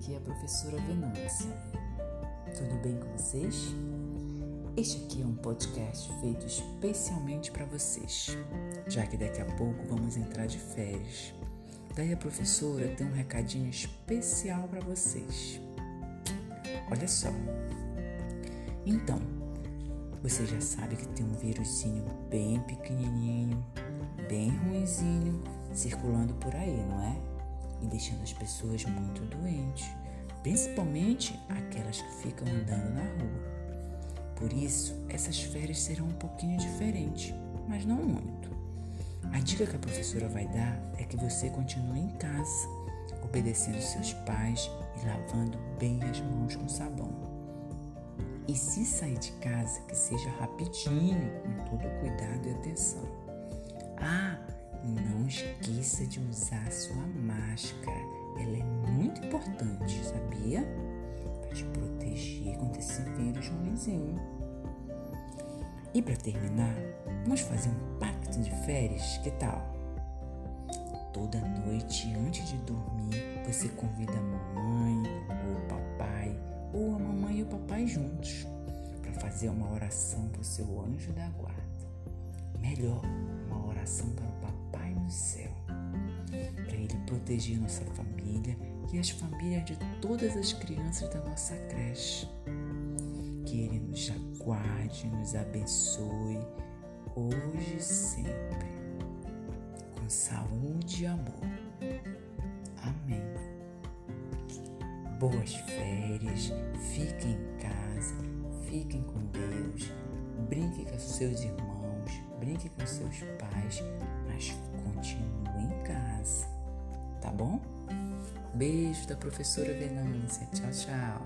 aqui é a professora Venância. Tudo bem com vocês? Este aqui é um podcast feito especialmente para vocês, já que daqui a pouco vamos entrar de férias. Daí a professora tem um recadinho especial para vocês. Olha só. Então, você já sabe que tem um vírusinho bem pequenininho, bem ruinzinho, circulando por aí, não é? E deixando as pessoas muito doentes, principalmente aquelas que ficam andando na rua. Por isso, essas férias serão um pouquinho diferentes, mas não muito. A dica que a professora vai dar é que você continue em casa, obedecendo seus pais e lavando bem as mãos com sabão. E se sair de casa, que seja rapidinho, com todo cuidado e atenção. Esqueça de usar sua máscara. Ela é muito importante, sabia? Para te proteger contra esse vírus ruimzinho. E para terminar, vamos fazer um pacto de férias, que tal? Toda noite, antes de dormir, você convida a mamãe ou o papai, ou a mamãe e o papai juntos, para fazer uma oração para o seu anjo da guarda. Melhor, proteger nossa família e as famílias de todas as crianças da nossa creche. Que ele nos aguarde, nos abençoe, hoje e sempre, com saúde e amor. Amém. Boas férias, fiquem em casa, fiquem com Deus, brinque com seus irmãos, brinque com seus pais, mas continue em casa, tá bom? Beijo da professora Venância. Tchau, tchau.